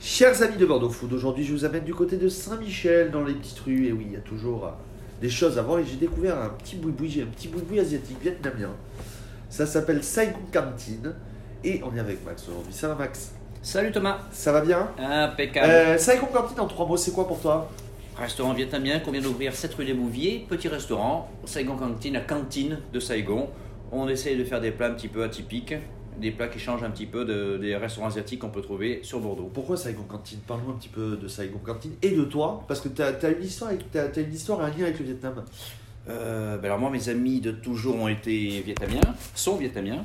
Chers amis de Bordeaux Food, aujourd'hui je vous amène du côté de Saint-Michel dans les petites rues. Et oui, il y a toujours euh, des choses à voir. Et j'ai découvert un petit boui-boui, j'ai un petit boui-boui asiatique vietnamien. Ça s'appelle Saigon Cantine. Et on est avec Max aujourd'hui. Ça va Max? Salut Thomas. Ça va bien? Impeccable. euh, Saigon Cantine en trois mots, c'est quoi pour toi? Restaurant vietnamien qu'on vient d'ouvrir 7 rue des Bouviers. Petit restaurant, Saigon Cantine, la cantine de Saigon. On essaye de faire des plats un petit peu atypiques, des plats qui changent un petit peu de- des restaurants asiatiques qu'on peut trouver sur Bordeaux. Pourquoi Saigon Cantine? Parle-nous un petit peu de Saigon Cantine et de toi, parce que tu as, une histoire, avec, une histoire et un lien avec le Vietnam. Euh, ben alors moi, mes amis de toujours ont été vietnamiens, sont vietnamiens.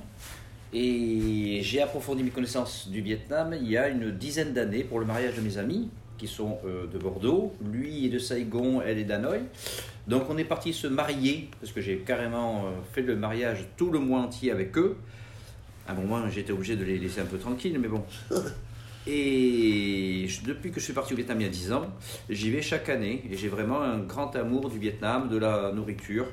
Et j'ai approfondi mes connaissances du Vietnam il y a une dizaine d'années pour le mariage de mes amis, qui sont euh, de Bordeaux. Lui est de Saigon, elle est d'Hanoï. Donc on est parti se marier, parce que j'ai carrément euh, fait le mariage tout le mois entier avec eux. À un moment, j'étais obligé de les laisser un peu tranquilles, mais bon. Et je- depuis que je suis parti au Vietnam il y a 10 ans, j'y vais chaque année et j'ai vraiment un grand amour du Vietnam, de la nourriture,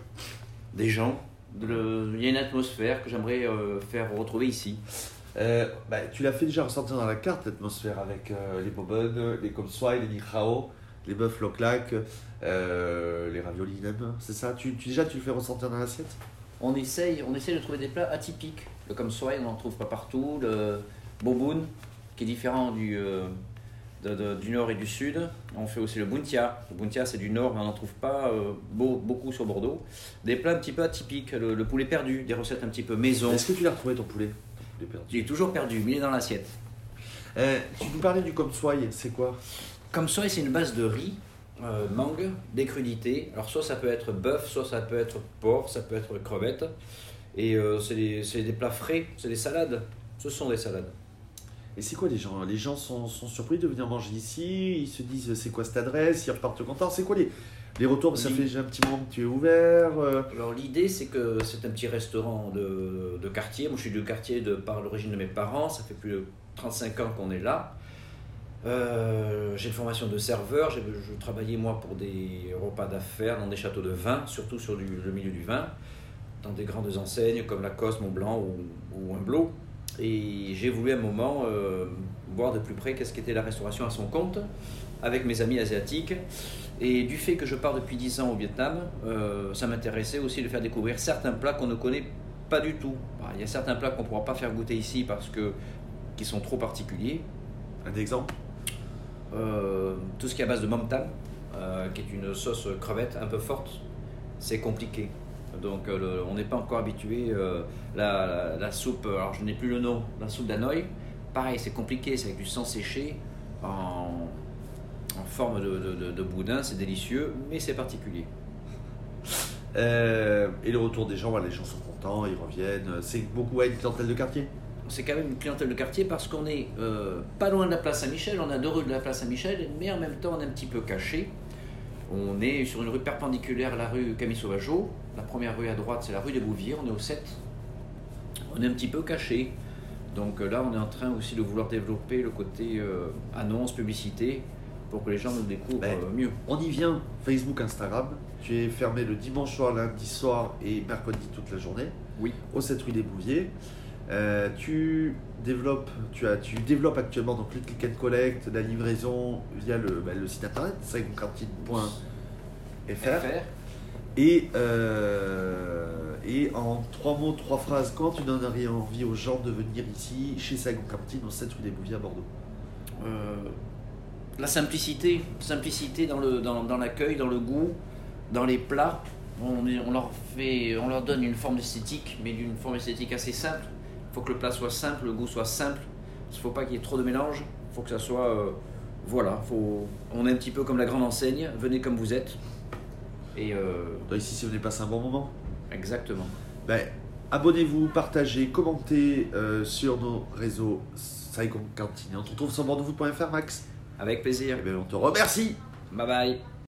des gens. de le- Il y a une atmosphère que j'aimerais euh, faire retrouver ici. Euh, bah, tu l'as fait déjà ressentir dans la carte, l'atmosphère, avec euh, les bobonnes, les soy, les nichao, les bœufs loclac, les raviolis c'est ça? Tu, tu- Déjà, tu le fais ressentir dans l'assiette? On essaye, on essaye de trouver des plats atypiques. Le comme on n'en trouve pas partout. Le boboon, qui est différent du, euh, de- de- du nord et du sud. On fait aussi le buntia. Le buntia, c'est du nord, mais on n'en trouve pas euh, beau- beaucoup sur Bordeaux. Des plats un petit peu atypiques. Le, le poulet perdu, des recettes un petit peu maison. Est-ce que tu l'as retrouvé ton poulet Ton poulet perdu? Il est toujours perdu, mais il est dans l'assiette. Euh, tu nous parlais du comme soy, c'est quoi? Comme c'est une base de riz, euh, mangue, des crudités. Alors soit ça peut être bœuf, soit ça peut être porc, ça peut être crevette. Et euh, c'est des, c'est des plats frais, c'est des salades. Ce sont des salades. Et c'est quoi les gens Les gens sont, sont surpris de venir manger ici, ils se disent c'est quoi cette adresse, ils repartent contents. C'est quoi les, les retours? Ça fait déjà un petit moment que tu es ouvert. euh, Alors l'idée c'est que c'est un petit restaurant de, de quartier. Moi je suis de quartier de par l'origine de mes parents. Ça fait plus de 35 ans qu'on est là. Euh, j'ai une formation de serveur. Je travaillais moi pour des repas d'affaires dans des châteaux de vin, surtout sur le milieu du vin, dans des grandes enseignes comme Lacoste, Montblanc ou, ou Humblo. Et j'ai voulu à un moment euh, voir de plus près qu'est-ce qu'était la restauration à son compte avec mes amis asiatiques. Et du fait que je pars depuis 10 ans au Vietnam, euh, ça m'intéressait aussi de faire découvrir certains plats qu'on ne connaît pas du tout. Bah, Il y a certains plats qu'on ne pourra pas faire goûter ici parce que qui sont trop particuliers. Un exemple? Tout ce qui est à base de mom euh, qui est une sauce crevette un peu forte, c'est compliqué. Donc euh, on n'est pas encore habitué. euh, la, la- soupe, alors je n'ai plus le nom, la soupe d'Hanoï, pareil, c'est compliqué, c'est avec du sang séché en, forme de, boudin, c'est délicieux, mais c'est particulier. Euh, Et le retour des gens, voilà, les gens sont contents, ils reviennent. C'est beaucoup à une clientèle de quartier? C'est quand même une clientèle de quartier parce qu'on est euh, pas loin de la place Saint-Michel, on a deux rues de la place Saint-Michel, mais en même temps on est un petit peu caché. On est sur une rue perpendiculaire à la rue Camille Sauvageau. La première rue à droite, c'est la rue des Bouviers, on est au 7. On est un petit peu caché. Donc euh, là, on est en train aussi de vouloir développer le côté euh, annonce, publicité, pour que les gens nous découvrent Ben, euh, mieux. On y vient, Facebook, Instagram. Tu es fermé le dimanche soir, lundi soir et mercredi toute la journée. Oui. Au 7 rue des Bouviers. Euh, tu développes, tu as, tu développes actuellement donc le click and collect, la livraison via le, bah, le site internet saigoncantine.fr FR. et euh, et en trois mots, trois phrases, quand tu donnerais envie aux gens de venir ici chez Saigon Cantine au 7 rue des Bouviers à Bordeaux? Euh, la simplicité, simplicité dans le dans, dans l'accueil, dans le goût, dans les plats. On, on leur fait, on leur donne une forme esthétique, mais d'une forme esthétique assez simple. Faut que le plat soit simple, le goût soit simple. Il ne faut pas qu'il y ait trop de mélange. Il faut que ça soit, euh, voilà. Faut, on est un petit peu comme la grande enseigne. Venez comme vous êtes. Et euh, Donc ici, si vous venez passer un bon moment. exactement. Ben, abonnez-vous, partagez, commentez euh, sur nos réseaux Saigon Cantine. On te retrouve sur bordeauxfoot.fr, Max. Avec plaisir. Et bien, on te remercie. Bye bye.